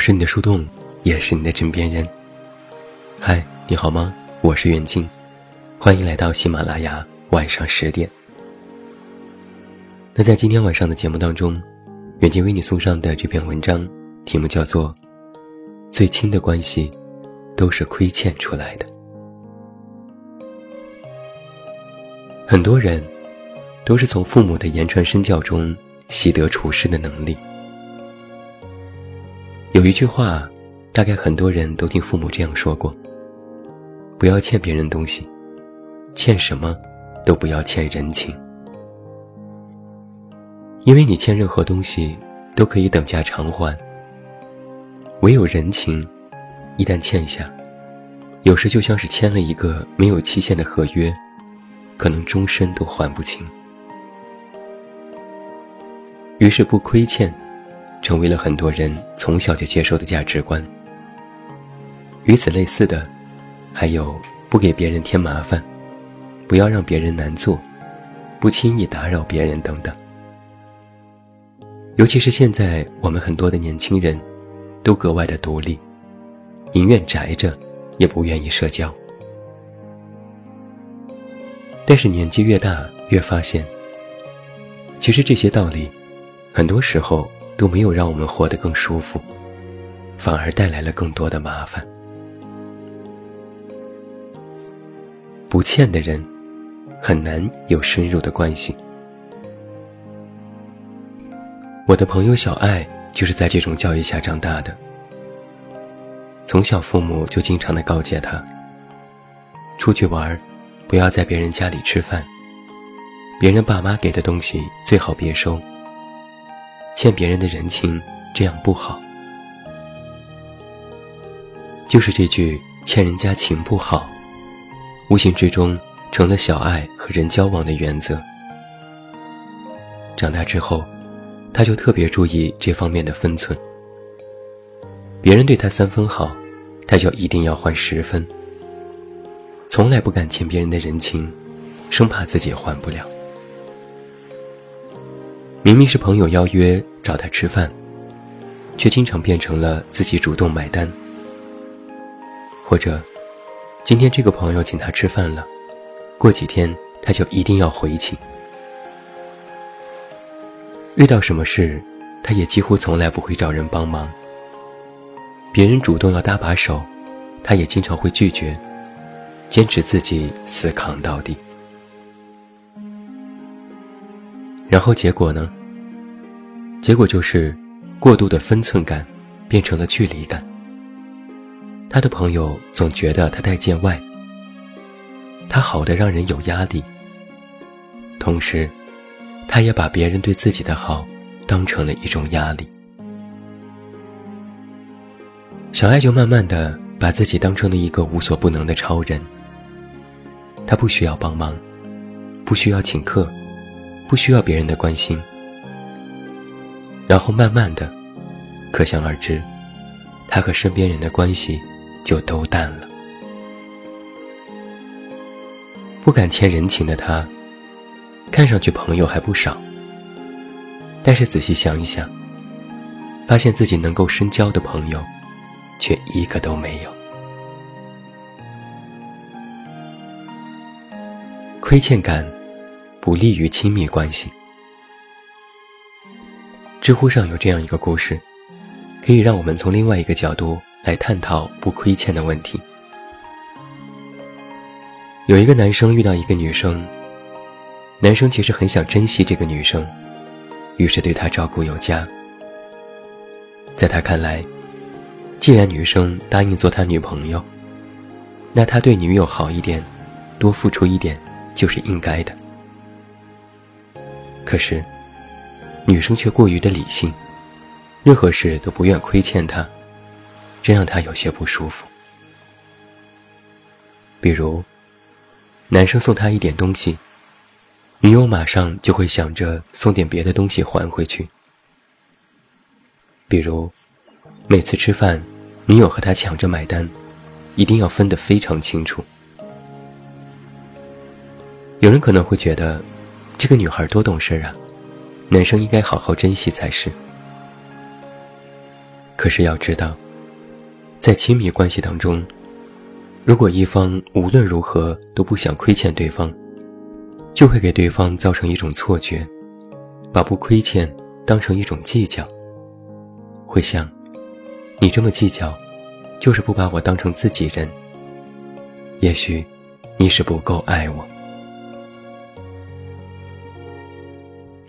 是你的树洞，也是你的枕边人。嗨，你好吗？我是远近，欢迎来到喜马拉雅晚上十点。那在今天晚上的节目当中，远近为你送上的这篇文章，题目叫做《最亲的关系都是亏欠出来的》。很多人都是从父母的言传身教中习得处事的能力。有一句话，大概很多人都听父母这样说过：不要欠别人东西，欠什么都不要欠人情，因为你欠任何东西都可以等价偿还，唯有人情，一旦欠下，有时就像是签了一个没有期限的合约，可能终身都还不清。于是不亏欠。成为了很多人从小就接受的价值观。与此类似的，还有不给别人添麻烦，不要让别人难做，不轻易打扰别人等等。尤其是现在，我们很多的年轻人，都格外的独立，宁愿宅着，也不愿意社交。但是年纪越大，越发现，其实这些道理，很多时候。都没有让我们活得更舒服，反而带来了更多的麻烦。不欠的人，很难有深入的关系。我的朋友小爱就是在这种教育下长大的。从小父母就经常的告诫他：出去玩，不要在别人家里吃饭，别人爸妈给的东西最好别收。欠别人的人情，这样不好。就是这句“欠人家情不好”，无形之中成了小爱和人交往的原则。长大之后，他就特别注意这方面的分寸。别人对他三分好，他就一定要还十分。从来不敢欠别人的人情，生怕自己还不了。明明是朋友邀约找他吃饭，却经常变成了自己主动买单。或者，今天这个朋友请他吃饭了，过几天他就一定要回请。遇到什么事，他也几乎从来不会找人帮忙。别人主动要搭把手，他也经常会拒绝，坚持自己死扛到底。然后结果呢？结果就是，过度的分寸感变成了距离感。他的朋友总觉得他太见外，他好的让人有压力。同时，他也把别人对自己的好当成了一种压力。小爱就慢慢的把自己当成了一个无所不能的超人。他不需要帮忙，不需要请客。不需要别人的关心，然后慢慢的，可想而知，他和身边人的关系就都淡了。不敢欠人情的他，看上去朋友还不少，但是仔细想一想，发现自己能够深交的朋友，却一个都没有。亏欠感。不利于亲密关系。知乎上有这样一个故事，可以让我们从另外一个角度来探讨不亏欠的问题。有一个男生遇到一个女生，男生其实很想珍惜这个女生，于是对她照顾有加。在他看来，既然女生答应做他女朋友，那他对女友好一点，多付出一点，就是应该的。可是，女生却过于的理性，任何事都不愿亏欠他，这让他有些不舒服。比如，男生送她一点东西，女友马上就会想着送点别的东西还回去。比如，每次吃饭，女友和他抢着买单，一定要分得非常清楚。有人可能会觉得。这个女孩多懂事啊，男生应该好好珍惜才是。可是要知道，在亲密关系当中，如果一方无论如何都不想亏欠对方，就会给对方造成一种错觉，把不亏欠当成一种计较。会想，你这么计较，就是不把我当成自己人。也许，你是不够爱我。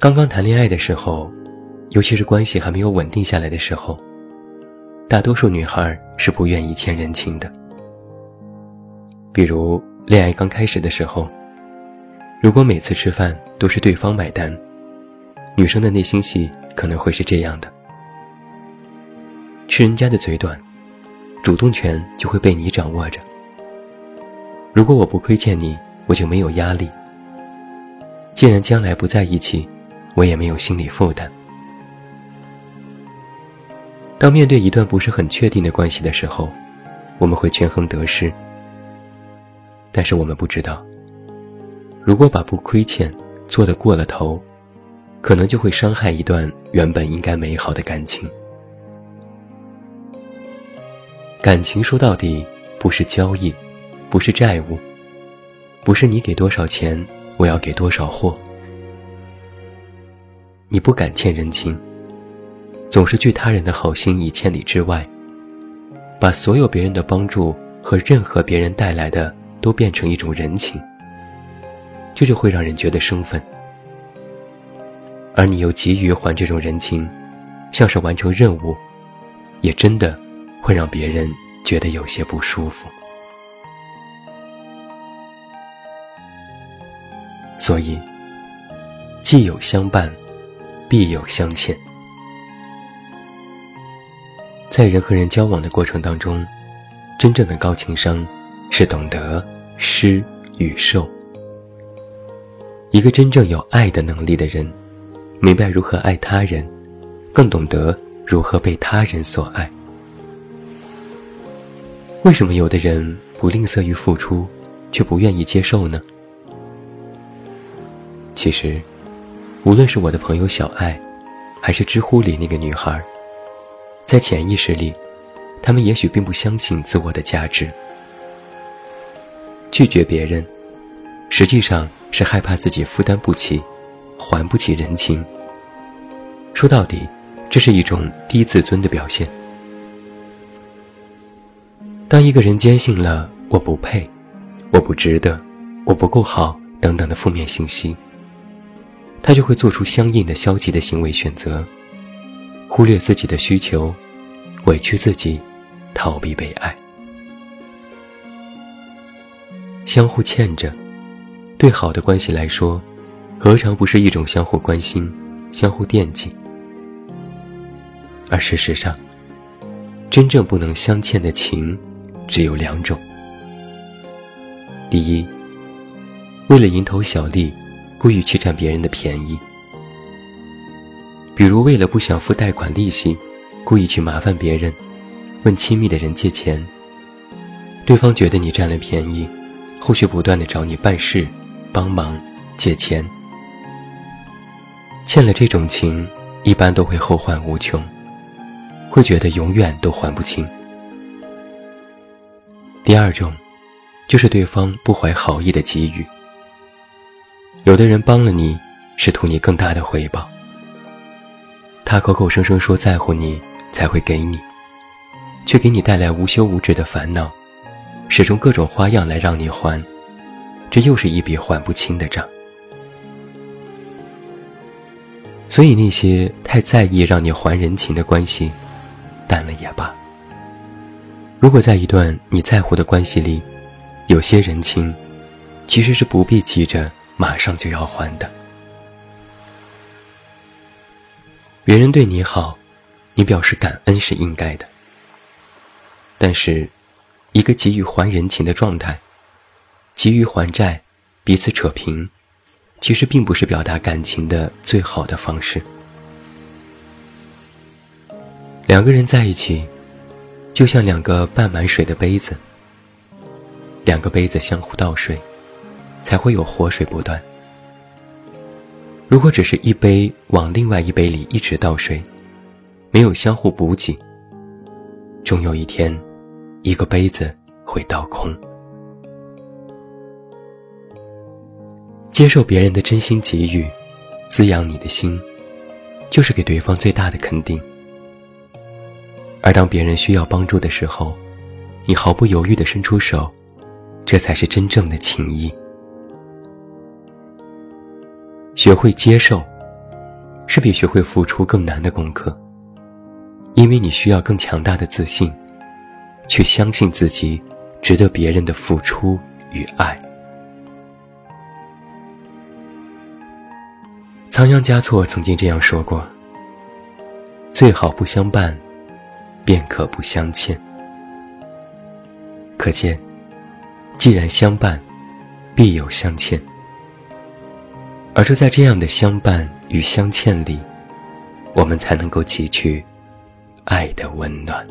刚刚谈恋爱的时候，尤其是关系还没有稳定下来的时候，大多数女孩是不愿意欠人情的。比如恋爱刚开始的时候，如果每次吃饭都是对方买单，女生的内心戏可能会是这样的：吃人家的嘴短，主动权就会被你掌握着。如果我不亏欠你，我就没有压力。既然将来不在一起。我也没有心理负担。当面对一段不是很确定的关系的时候，我们会权衡得失。但是我们不知道，如果把不亏欠做得过了头，可能就会伤害一段原本应该美好的感情。感情说到底不是交易，不是债务，不是你给多少钱，我要给多少货。你不敢欠人情，总是拒他人的好心以千里之外，把所有别人的帮助和任何别人带来的都变成一种人情，这就会让人觉得生分。而你又急于还这种人情，像是完成任务，也真的会让别人觉得有些不舒服。所以，既有相伴。必有相欠。在人和人交往的过程当中，真正的高情商是懂得施与受。一个真正有爱的能力的人，明白如何爱他人，更懂得如何被他人所爱。为什么有的人不吝啬于付出，却不愿意接受呢？其实。无论是我的朋友小爱，还是知乎里那个女孩，在潜意识里，他们也许并不相信自我的价值。拒绝别人，实际上是害怕自己负担不起，还不起人情。说到底，这是一种低自尊的表现。当一个人坚信了“我不配”“我不值得”“我不够好”等等的负面信息。他就会做出相应的消极的行为选择，忽略自己的需求，委屈自己，逃避被爱。相互欠着，对好的关系来说，何尝不是一种相互关心、相互惦记？而事实上，真正不能相欠的情，只有两种：第一，为了蝇头小利。故意去占别人的便宜，比如为了不想付贷款利息，故意去麻烦别人，问亲密的人借钱。对方觉得你占了便宜，后续不断的找你办事、帮忙、借钱。欠了这种情，一般都会后患无穷，会觉得永远都还不清。第二种，就是对方不怀好意的给予。有的人帮了你，是图你更大的回报。他口口声声说在乎你，才会给你，却给你带来无休无止的烦恼，使出各种花样来让你还，这又是一笔还不清的账。所以那些太在意让你还人情的关系，淡了也罢。如果在一段你在乎的关系里，有些人情，其实是不必急着。马上就要还的。别人对你好，你表示感恩是应该的。但是，一个急于还人情的状态，急于还债，彼此扯平，其实并不是表达感情的最好的方式。两个人在一起，就像两个半满水的杯子，两个杯子相互倒水。才会有活水不断。如果只是一杯往另外一杯里一直倒水，没有相互补给，终有一天，一个杯子会倒空。接受别人的真心给予，滋养你的心，就是给对方最大的肯定。而当别人需要帮助的时候，你毫不犹豫地伸出手，这才是真正的情谊。学会接受，是比学会付出更难的功课，因为你需要更强大的自信，去相信自己值得别人的付出与爱。仓央嘉措曾经这样说过：“最好不相伴，便可不相欠。”可见，既然相伴，必有相欠。而就在这样的相伴与相欠里，我们才能够汲取爱的温暖。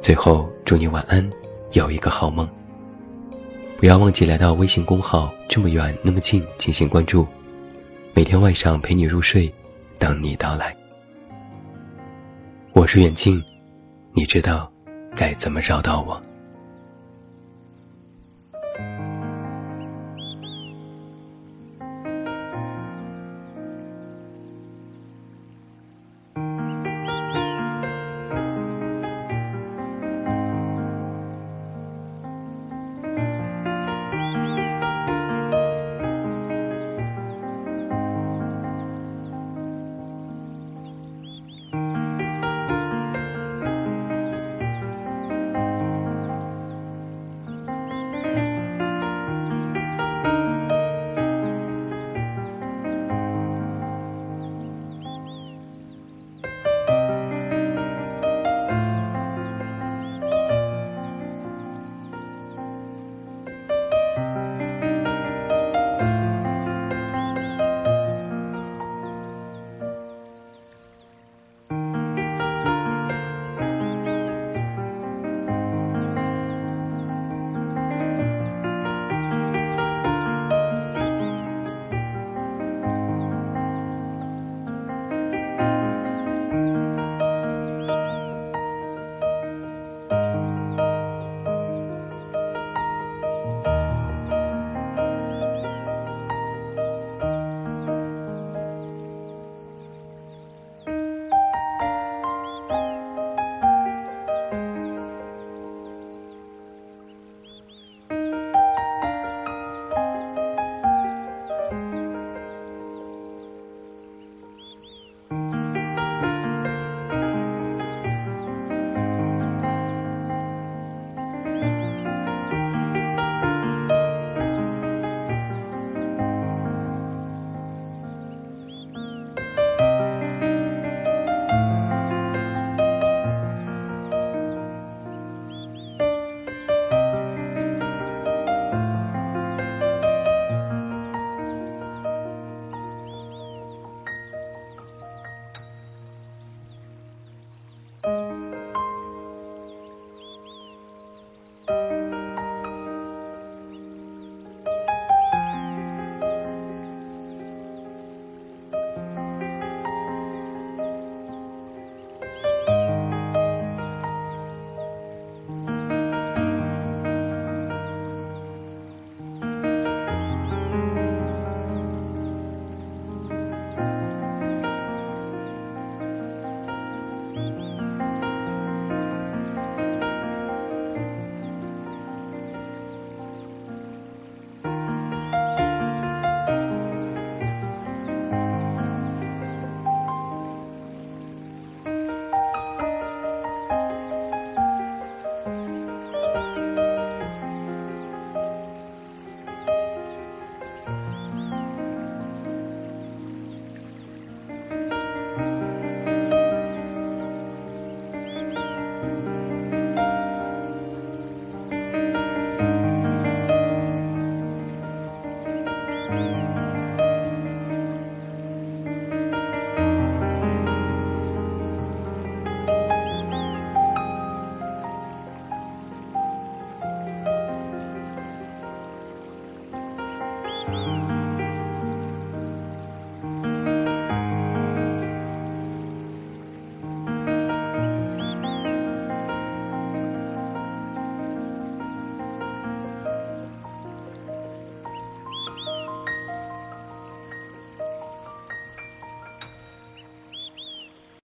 最后，祝你晚安，有一个好梦。不要忘记来到微信公号“这么远那么近”进行关注，每天晚上陪你入睡，等你到来。我是远近，你知道该怎么找到我。